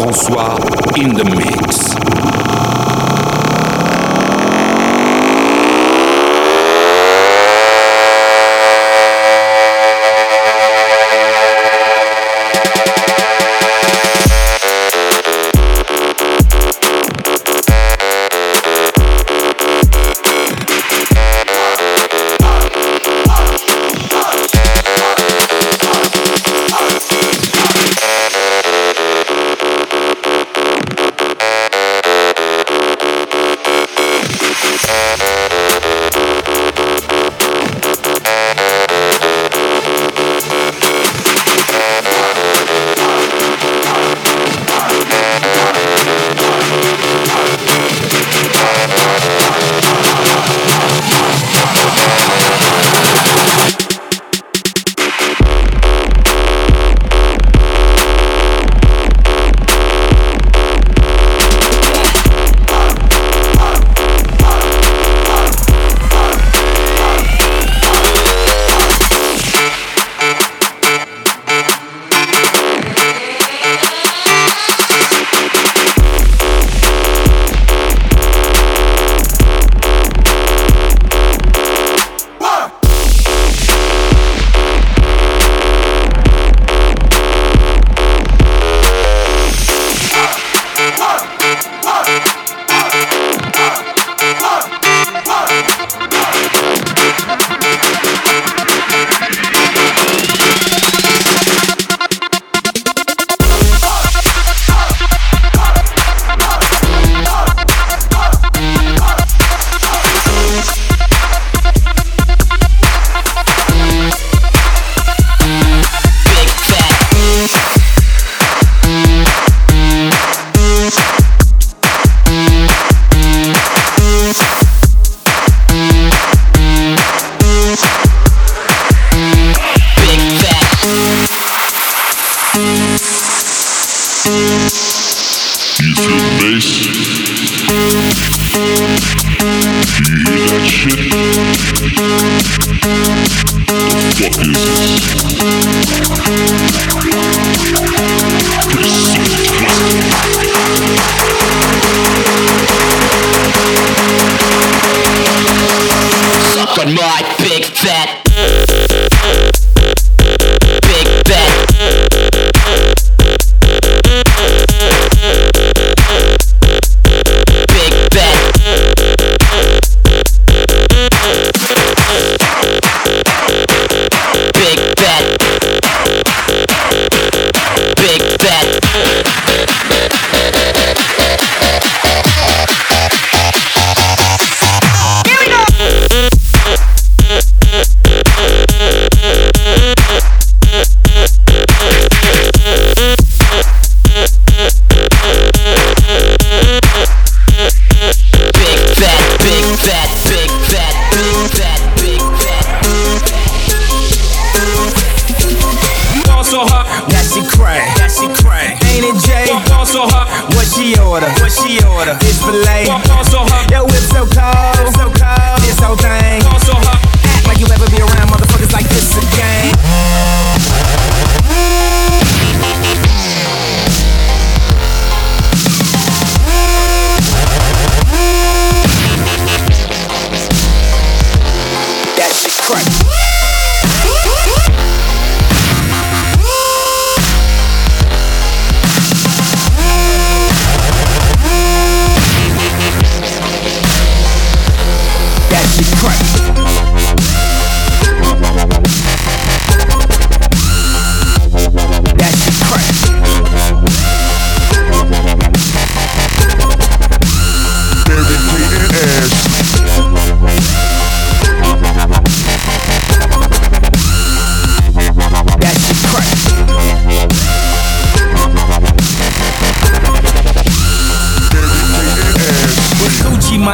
François in the mix. Suck on my big fat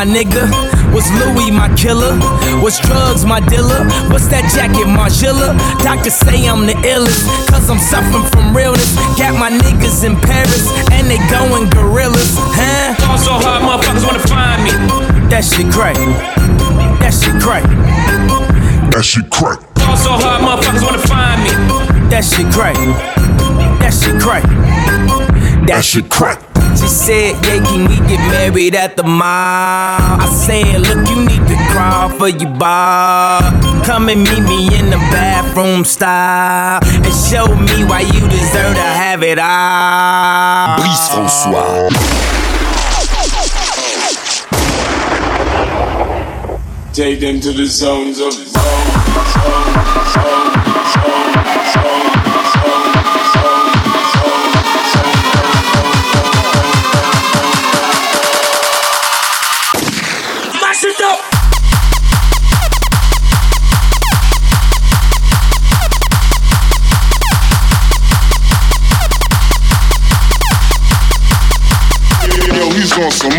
nigga? Was Louis my killer? Was drugs my dealer? What's that jacket, Margilla? Doctors say I'm the illest, cause I'm suffering from realness. Got my niggas in Paris, and they going gorillas, huh? Fall so hard, motherfuckers wanna find me. That shit crack. That shit crack. That shit crack. Fall so hard, motherfuckers wanna find me. That shit crack That shit crack. That shit crack. She said, yeah, can we get married at the mall? I said, look, you need to crawl for your bar. Come and meet me in the bathroom style. And show me why you deserve to have it all. Brice François. Take them to the zones of zone, zone, zone, on some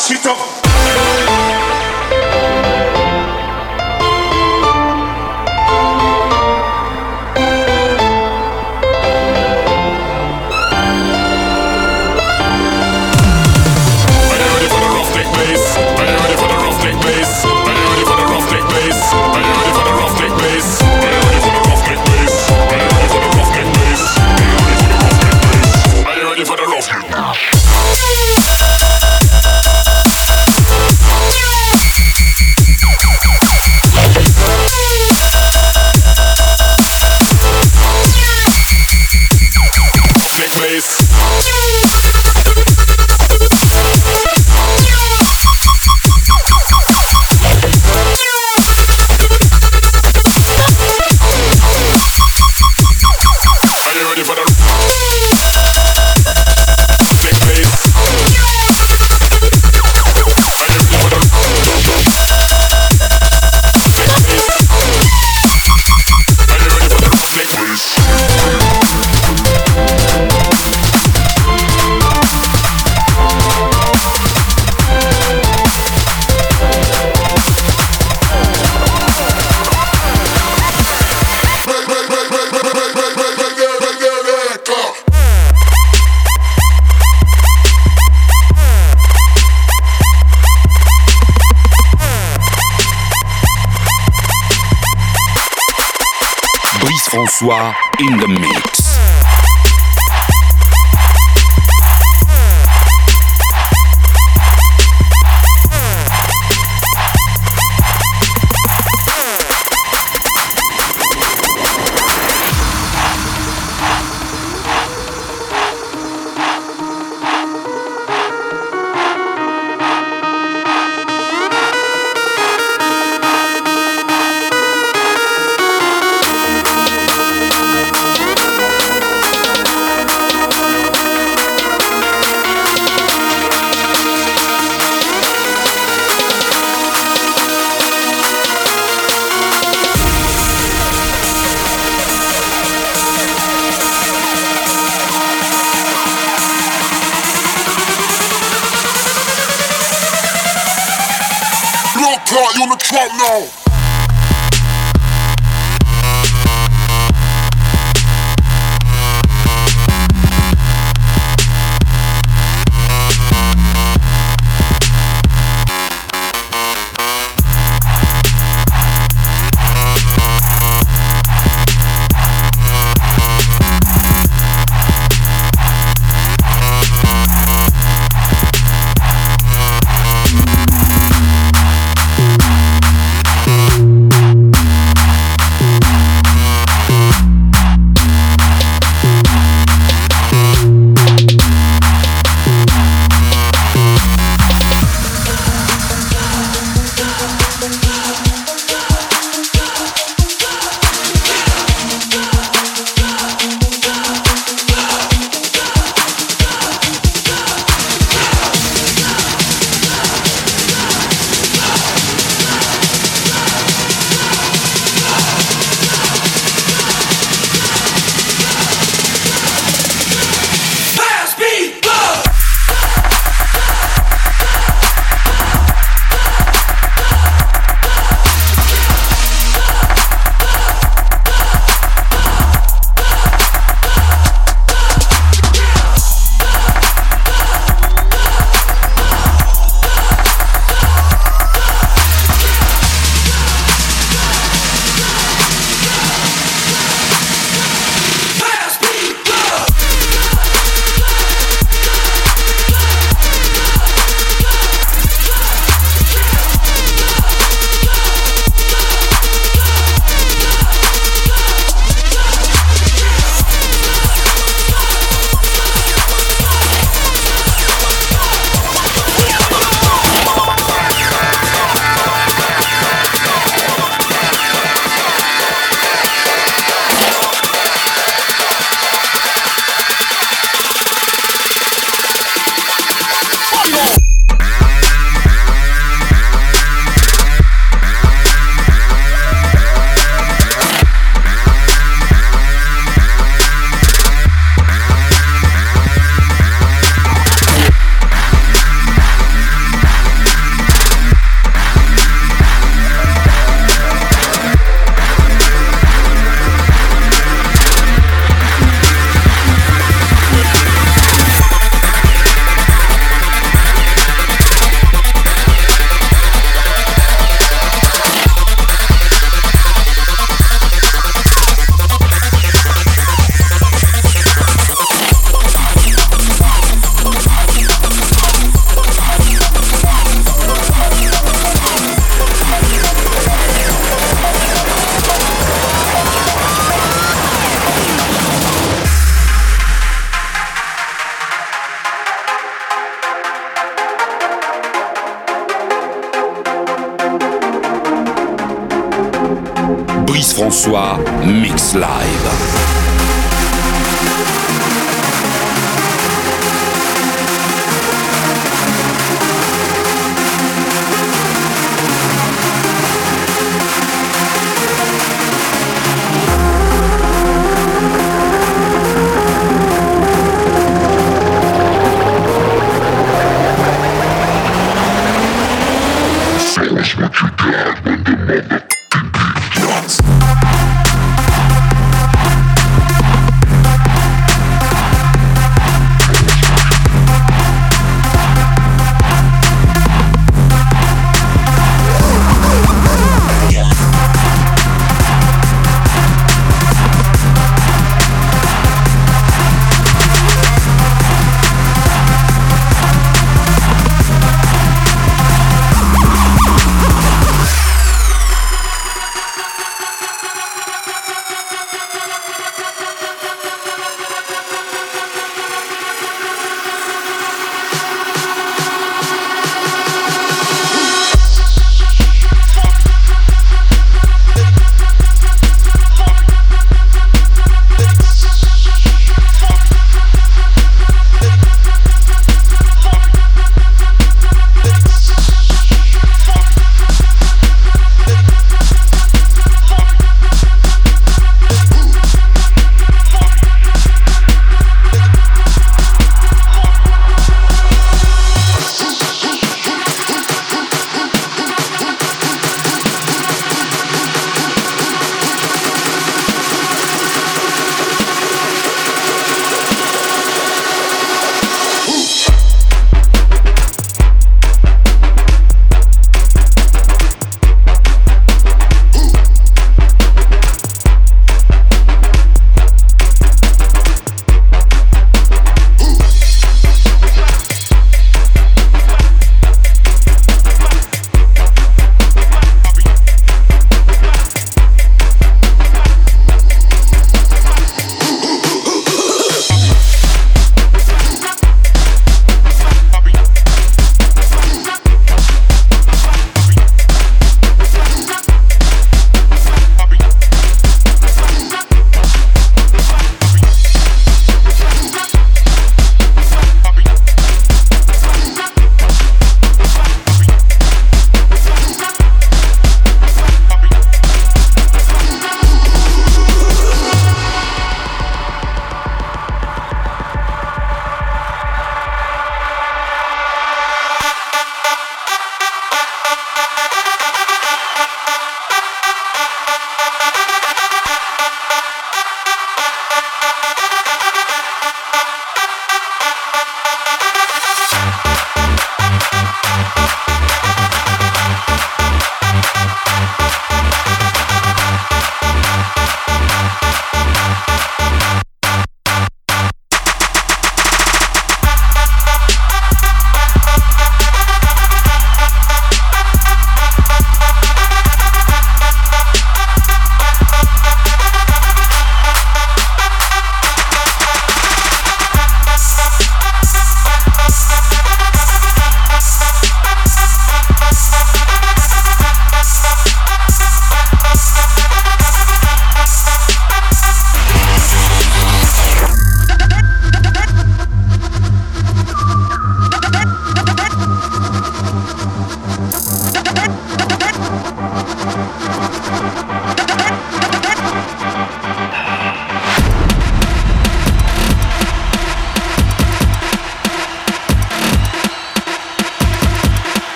smash it up. François in the mix. François, Mix Live.